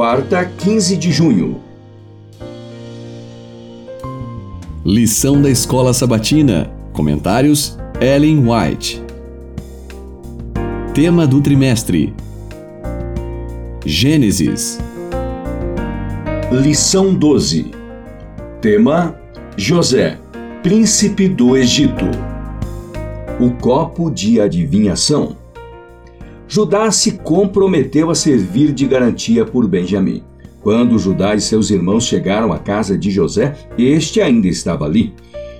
quarta, 15 de junho. Lição da Escola Sabatina. Comentários: Ellen White. Tema do trimestre: Gênesis. Lição 12. Tema: José, príncipe do Egito. O copo de adivinhação. Judá se comprometeu a servir de garantia por Benjamim. Quando Judá e seus irmãos chegaram à casa de José, este ainda estava ali,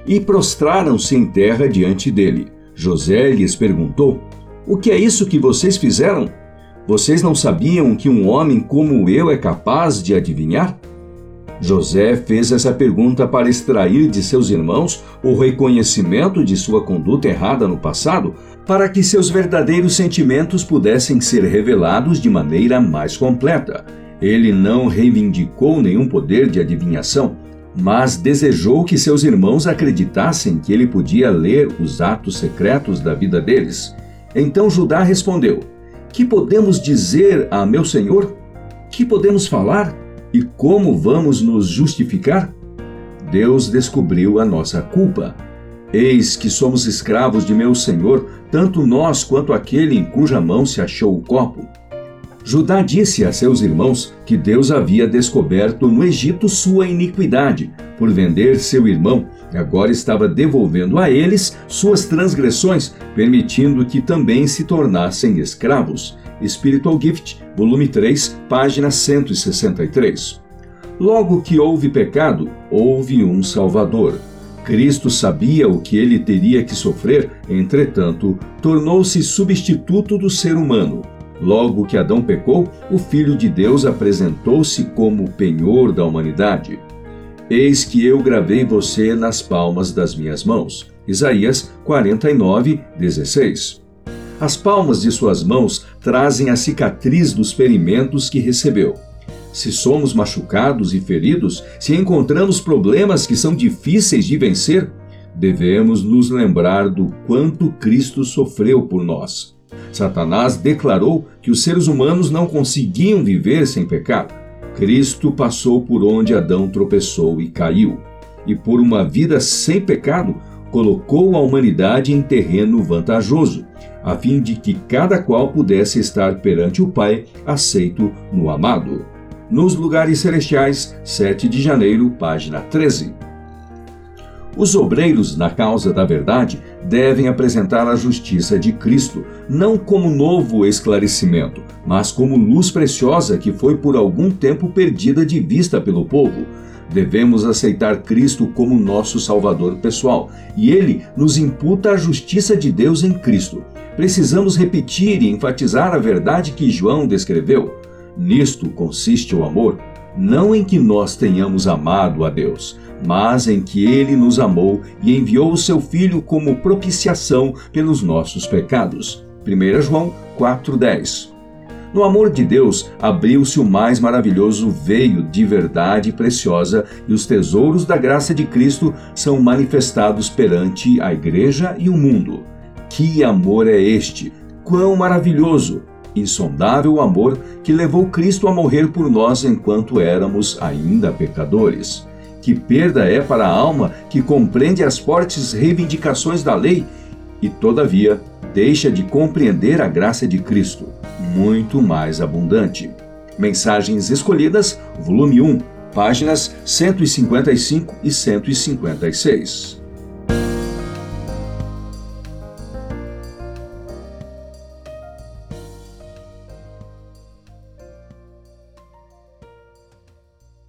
e prostraram-se em terra diante dele. José lhes perguntou: O que é isso que vocês fizeram? Vocês não sabiam que um homem como eu é capaz de adivinhar? José fez essa pergunta para extrair de seus irmãos o reconhecimento de sua conduta errada no passado, para que seus verdadeiros sentimentos pudessem ser revelados de maneira mais completa. Ele não reivindicou nenhum poder de adivinhação, mas desejou que seus irmãos acreditassem que ele podia ler os atos secretos da vida deles. Então Judá respondeu: Que podemos dizer a meu senhor? Que podemos falar? E como vamos nos justificar? Deus descobriu a nossa culpa. Eis que somos escravos de meu Senhor, tanto nós quanto aquele em cuja mão se achou o copo. Judá disse a seus irmãos que Deus havia descoberto no Egito sua iniquidade, por vender seu irmão, e agora estava devolvendo a eles suas transgressões, permitindo que também se tornassem escravos. Spiritual Gift, volume 3, página 163. Logo que houve pecado, houve um Salvador. Cristo sabia o que ele teria que sofrer, entretanto, tornou-se substituto do ser humano. Logo que Adão pecou, o Filho de Deus apresentou-se como penhor da humanidade. Eis que eu gravei você nas palmas das minhas mãos. Isaías 49, 16. As palmas de suas mãos trazem a cicatriz dos ferimentos que recebeu. Se somos machucados e feridos, se encontramos problemas que são difíceis de vencer, devemos nos lembrar do quanto Cristo sofreu por nós. Satanás declarou que os seres humanos não conseguiam viver sem pecado. Cristo passou por onde Adão tropeçou e caiu. E por uma vida sem pecado, colocou a humanidade em terreno vantajoso, a fim de que cada qual pudesse estar perante o Pai, aceito no amado. Nos Lugares Celestiais, 7 de janeiro, página 13. Os obreiros na causa da verdade devem apresentar a justiça de Cristo, não como novo esclarecimento, mas como luz preciosa que foi por algum tempo perdida de vista pelo povo Devemos aceitar Cristo como nosso Salvador pessoal e ele nos imputa a justiça de Deus em Cristo. Precisamos repetir e enfatizar a verdade que João descreveu. Nisto consiste o amor, não em que nós tenhamos amado a Deus, mas em que ele nos amou e enviou o seu Filho como propiciação pelos nossos pecados. 1 João 4,10 no amor de Deus, abriu-se o mais maravilhoso veio de verdade preciosa e os tesouros da graça de Cristo são manifestados perante a Igreja e o mundo. Que amor é este? Quão maravilhoso! Insondável amor que levou Cristo a morrer por nós enquanto éramos ainda pecadores. Que perda é para a alma que compreende as fortes reivindicações da lei e, todavia, deixa de compreender a graça de Cristo, muito mais abundante. Mensagens Escolhidas, volume 1, páginas 155 e 156.